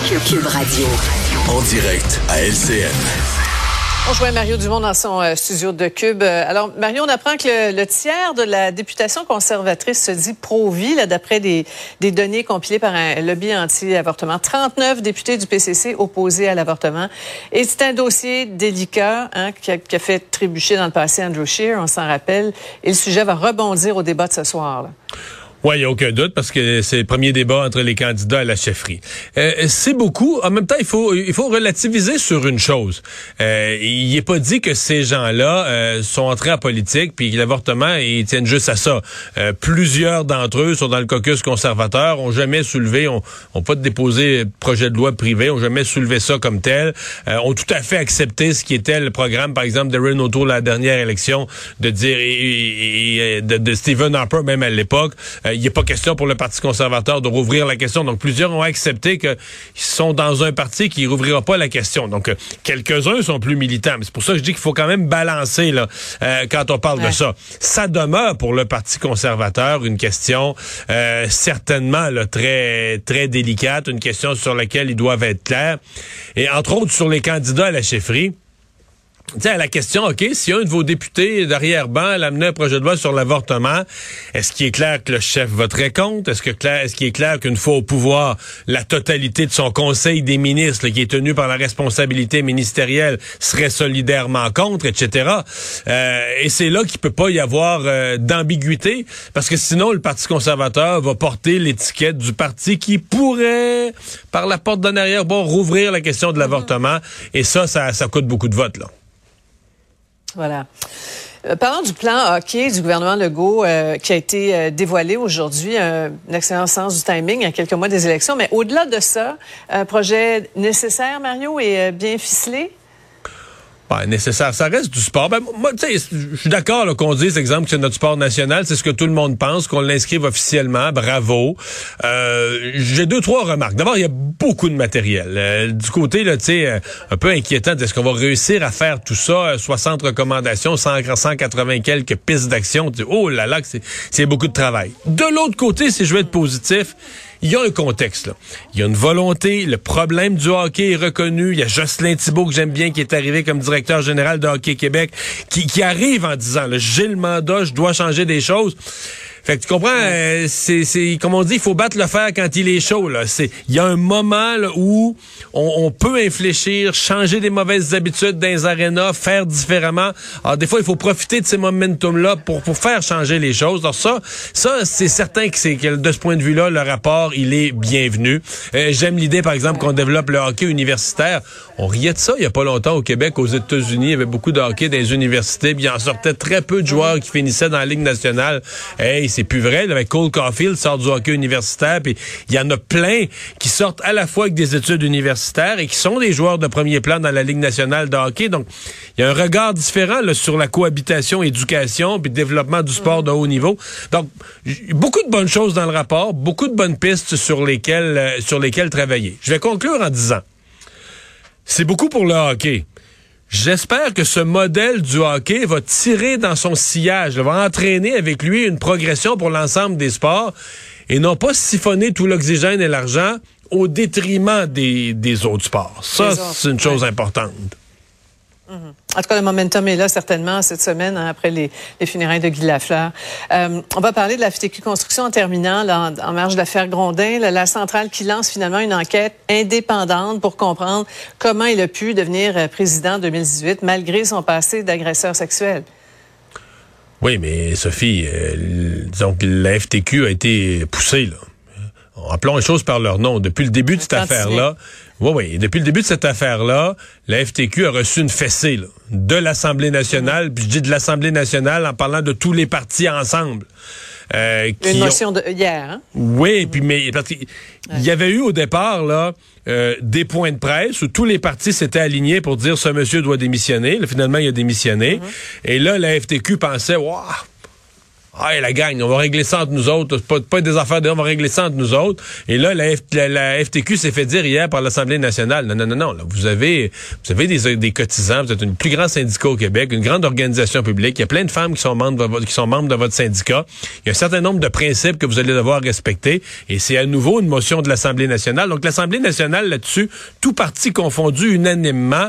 Cube Radio. En direct à LCN. On joint Mario Dumont dans son euh, studio de Cube. Euh, alors, Mario, on apprend que le, tiers de la députation conservatrice se dit pro-vie, d'après des, des, données compilées par un lobby anti-avortement. 39 députés du PCC opposés à l'avortement. Et c'est un dossier délicat hein, qui, a, qui, a, fait trébucher dans le passé Andrew Scheer, on s'en rappelle. Et le sujet va rebondir au débat de ce soir. Là. Oui, il n'y a aucun doute parce que c'est le premier débat entre les candidats à la chefferie. Euh, c'est beaucoup. En même temps, il faut il faut relativiser sur une chose. Euh, il n'est pas dit que ces gens-là euh, sont entrés en politique puis l'avortement ils tiennent juste à ça. Euh, plusieurs d'entre eux sont dans le caucus conservateur, ont jamais soulevé, ont, ont pas déposé de projet de loi privé, ont jamais soulevé ça comme tel, euh, ont tout à fait accepté ce qui était le programme, par exemple, de Renault Tour la dernière élection, de dire et, et, de, de, Stephen Harper même à l'époque il n'est pas question pour le Parti conservateur de rouvrir la question. Donc, plusieurs ont accepté qu'ils sont dans un parti qui rouvrira pas la question. Donc, euh, quelques-uns sont plus militants. Mais c'est pour ça que je dis qu'il faut quand même balancer là, euh, quand on parle de ça. Ça demeure pour le Parti conservateur une question euh, certainement là, très, très délicate, une question sur laquelle ils doivent être clairs. Et entre autres, sur les candidats à la chefferie, Tiens, la question, OK, si un de vos députés d'arrière-ban amené un projet de loi sur l'avortement, est-ce qu'il est clair que le chef voterait contre? Est-ce que est-ce qu'il est clair qu'une fois au pouvoir, la totalité de son conseil des ministres, qui est tenu par la responsabilité ministérielle, serait solidairement contre, etc. Euh, et c'est là qu'il peut pas y avoir euh, d'ambiguïté, parce que sinon, le Parti conservateur va porter l'étiquette du parti qui pourrait, par la porte d'en arrière, bon, rouvrir la question de l'avortement. Et ça, ça, ça coûte beaucoup de votes, là. Voilà. Euh, parlons du plan hockey du gouvernement Legault euh, qui a été euh, dévoilé aujourd'hui, un excellent sens du timing à quelques mois des élections. Mais au-delà de ça, un projet nécessaire, Mario, et bien ficelé? Nécessaire. Ça reste du sport. Ben, moi, tu sais, je suis d'accord qu'on dise, exemple, que c'est notre sport national. C'est ce que tout le monde pense, qu'on l'inscrive officiellement. Bravo. Euh, J'ai deux, trois remarques. D'abord, il y a beaucoup de matériel. Euh, du côté, tu sais, euh, un peu inquiétant, est-ce qu'on va réussir à faire tout ça? 60 recommandations, 180 quelques pistes d'action? Oh là là, c'est beaucoup de travail. De l'autre côté, si je veux être positif, il y a un contexte. Il y a une volonté. Le problème du hockey est reconnu. Il y a Jocelyn Thibault que j'aime bien qui est arrivé comme directeur général de Hockey Québec, qui, qui arrive en disant, j'ai le mandat, je dois changer des choses. Fait que tu comprends, euh, c'est, c'est comme on dit, il faut battre le fer quand il est chaud. Là, c'est, il y a un moment où on, on, peut infléchir, changer des mauvaises habitudes dans les arénas, faire différemment. Alors des fois, il faut profiter de ces momentum-là pour pour faire changer les choses. Alors ça, ça c'est certain que c'est que de ce point de vue-là, le rapport il est bienvenu. Euh, j'aime l'idée, par exemple, qu'on développe le hockey universitaire. On riait de ça il y a pas longtemps au Québec, aux États-Unis, il y avait beaucoup de hockey dans les universités, puis il en sortait très peu de joueurs qui finissaient dans la Ligue nationale. Hey, c'est plus vrai. Avec Cole Caulfield sort du hockey universitaire, puis il y en a plein qui sortent à la fois avec des études universitaires et qui sont des joueurs de premier plan dans la Ligue nationale de hockey. Donc, il y a un regard différent sur la cohabitation, éducation, puis développement du sport de haut niveau. Donc, beaucoup de bonnes choses dans le rapport, beaucoup de bonnes pistes sur lesquelles, euh, sur lesquelles travailler. Je vais conclure en disant, c'est beaucoup pour le hockey. J'espère que ce modèle du hockey va tirer dans son sillage, va entraîner avec lui une progression pour l'ensemble des sports et non pas siphonner tout l'oxygène et l'argent au détriment des, des autres sports. Ça, c'est une chose importante. En tout cas, le momentum est là certainement cette semaine hein, après les, les, funérailles de Guy Lafleur. Euh, on va parler de la FTQ Construction en terminant là, en, marge d'affaires Grondin, la centrale qui lance finalement une enquête indépendante pour comprendre comment il a pu devenir euh, président en 2018 malgré son passé d'agresseur sexuel. Oui, mais Sophie, euh, disons que la FTQ a été poussée là. Appelons les choses par leur nom. Depuis le début de cette affaire-là, oui, oui. Depuis le début de cette affaire-là, la FTQ a reçu une fessée de l'Assemblée nationale, puis je dis de l'Assemblée nationale en parlant de tous les partis ensemble. Euh, Une motion de hier. Hein? Oui, puis mais parce qu'il y avait eu au départ là euh, des points de presse où tous les partis s'étaient alignés pour dire ce monsieur doit démissionner. Là, finalement, il a démissionné. Mm-hmm. Et là, la FTQ pensait, waouh, ah, la gagne, on va régler ça entre nous autres. Pas, pas des affaires de on va régler ça entre nous autres. Et là, la, FTQ s'est fait dire hier par l'Assemblée nationale. Non, non, non, non. Vous avez, vous avez des, cotisants, vous êtes une plus grande syndicat au Québec, une grande organisation publique. Il y a plein de femmes qui sont membres de, qui sont membres de votre syndicat. Il y a un certain nombre de principes que vous allez devoir respecter. Et c'est à nouveau une motion de l'Assemblée nationale. Donc, l'Assemblée nationale, là-dessus, tout parti confondu unanimement,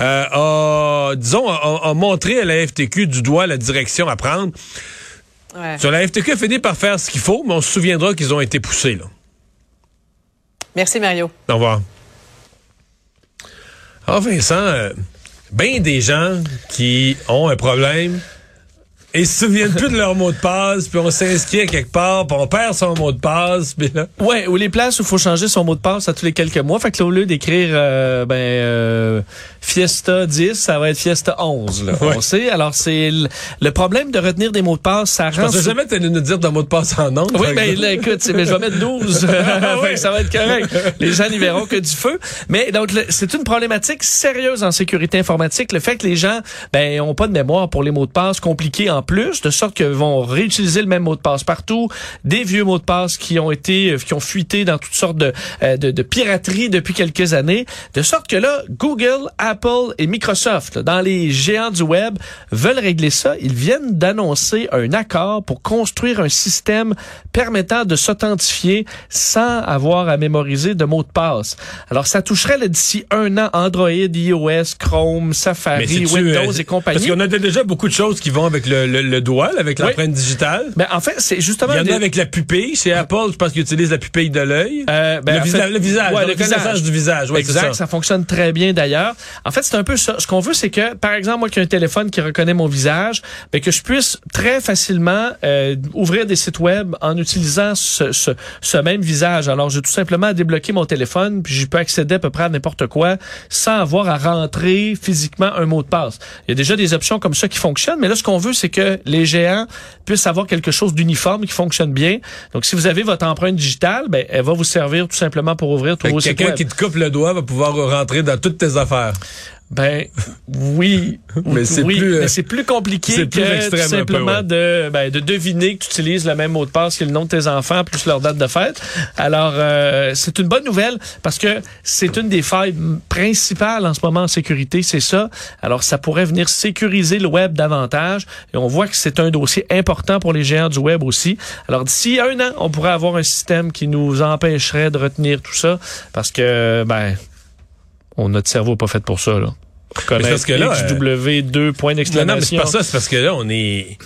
euh, a, disons, a, a montré à la FTQ du doigt la direction à prendre. Sur la FTQ a fini par faire ce qu'il faut, mais on se souviendra qu'ils ont été poussés. Là. Merci, Mario. Au revoir. Alors, Vincent, euh, bien des gens qui ont un problème et se souviennent plus de leur mot de passe, puis on s'inscrit à quelque part, puis on perd son mot de passe, puis là... Ouais, ou les places où il faut changer son mot de passe à tous les quelques mois. Fait que là, au lieu d'écrire euh, ben euh, Fiesta 10, ça va être Fiesta 11. Là, On sait. Alors, c'est le, problème de retenir des mots de passe, ça rend... Je pensais jamais que nous dire ton mot de passe en nom. Oui, ben là, écoute, mais je vais mettre 12. Ah ça va être correct. Les gens n'y verront que du feu. Mais donc, c'est une problématique sérieuse en sécurité informatique. Le fait que les gens ben ont pas de mémoire pour les mots de passe compliqués en plus, de sorte qu'ils vont réutiliser le même mot de passe partout, des vieux mots de passe qui ont été, euh, qui ont fuité dans toutes sortes de, euh, de, de piraterie depuis quelques années, de sorte que là, Google, Apple et Microsoft, dans les géants du web, veulent régler ça. Ils viennent d'annoncer un accord pour construire un système permettant de s'authentifier sans avoir à mémoriser de mots de passe. Alors, ça toucherait d'ici un an Android, iOS, Chrome, Safari, Windows et compagnie. Parce qu'on a déjà beaucoup de choses qui vont avec le, le, le doigt, avec l'empreinte digitale. Ben, en fait, c'est justement... Il y en a avec la pupille. Chez Apple, je pense qu'ils utilisent la pupille de l'œil. Euh, ben, le, visa le, visage. Ouais, le visage du visage. Ouais, exact, ça. ça. fonctionne très bien d'ailleurs. En fait, c'est un peu ça. Ce qu'on veut, c'est que, par exemple, moi qui ai un téléphone qui reconnaît mon visage, ben, que je puisse très facilement euh, ouvrir des sites web en utilisant ce, ce, ce même visage. Alors, j'ai tout simplement à débloquer mon téléphone, puis je peux accéder à peu près à n'importe quoi sans avoir à rentrer physiquement un mot de passe. Il y a déjà des options comme ça qui fonctionnent, mais là, ce qu'on veut, c'est que les géants puissent avoir quelque chose d'uniforme qui fonctionne bien. Donc, si vous avez votre empreinte digitale, ben, elle va vous servir tout simplement pour ouvrir tous vos sites Quelqu'un qui te coupe le doigt va pouvoir rentrer dans toutes tes affaires. Ben oui, mais c'est oui, plus, mais c'est plus compliqué que tout simplement de, ben, de deviner que tu utilises le même mot de passe que le nom de tes enfants plus leur date de fête. Alors euh, c'est une bonne nouvelle parce que c'est une des failles principales en ce moment en sécurité, c'est ça. Alors ça pourrait venir sécuriser le web davantage et on voit que c'est un dossier important pour les géants du web aussi. Alors d'ici un an, on pourrait avoir un système qui nous empêcherait de retenir tout ça parce que ben on, notre cerveau n'est pas fait pour ça, là. Parce que là, XW2 point d'exclamation. Non, mais c'est pas ça, c'est parce que là, on est,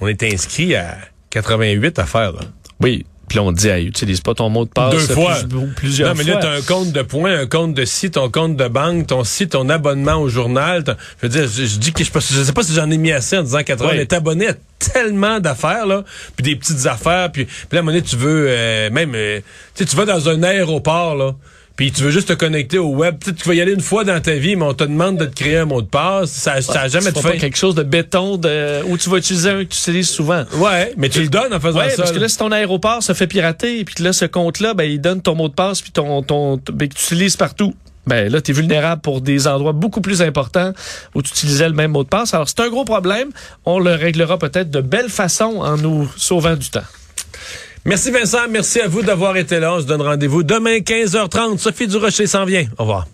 on est inscrit à 88 affaires, là. Oui. Puis là, on dit, hey, utilise pas ton mot de passe. Deux fois. Plus, plusieurs fois. Non, mais là, t'as un compte de points, un compte de site, ton compte de banque, ton site, ton abonnement au journal. Je veux dire, je, je dis que je, je sais pas si j'en ai mis assez en disant 80. Oui. On est abonné à tellement d'affaires, là. Puis des petites affaires. Puis, puis là, à un moment donné, tu veux, euh, même, euh, tu sais, tu vas dans un aéroport, là puis tu veux juste te connecter au web. Peut-être tu vas y aller une fois dans ta vie, mais on te demande de te créer un mot de passe. Ça, ça a jamais de fait. quelque chose de béton de, où tu vas utiliser un que tu utilises souvent. Ouais, mais tu le donnes en faisant ouais, ça. parce que là, si ton aéroport se fait pirater, puis là, ce compte-là, ben, il donne ton mot de passe, puis ton, ton, ben, que tu utilises partout. Ben là, tu es vulnérable pour des endroits beaucoup plus importants où tu utilisais le même mot de passe. Alors, c'est un gros problème. On le réglera peut-être de belle façon en nous sauvant du temps. Merci Vincent, merci à vous d'avoir été là. On se donne rendez-vous demain 15h30. Sophie Durocher s'en vient. Au revoir.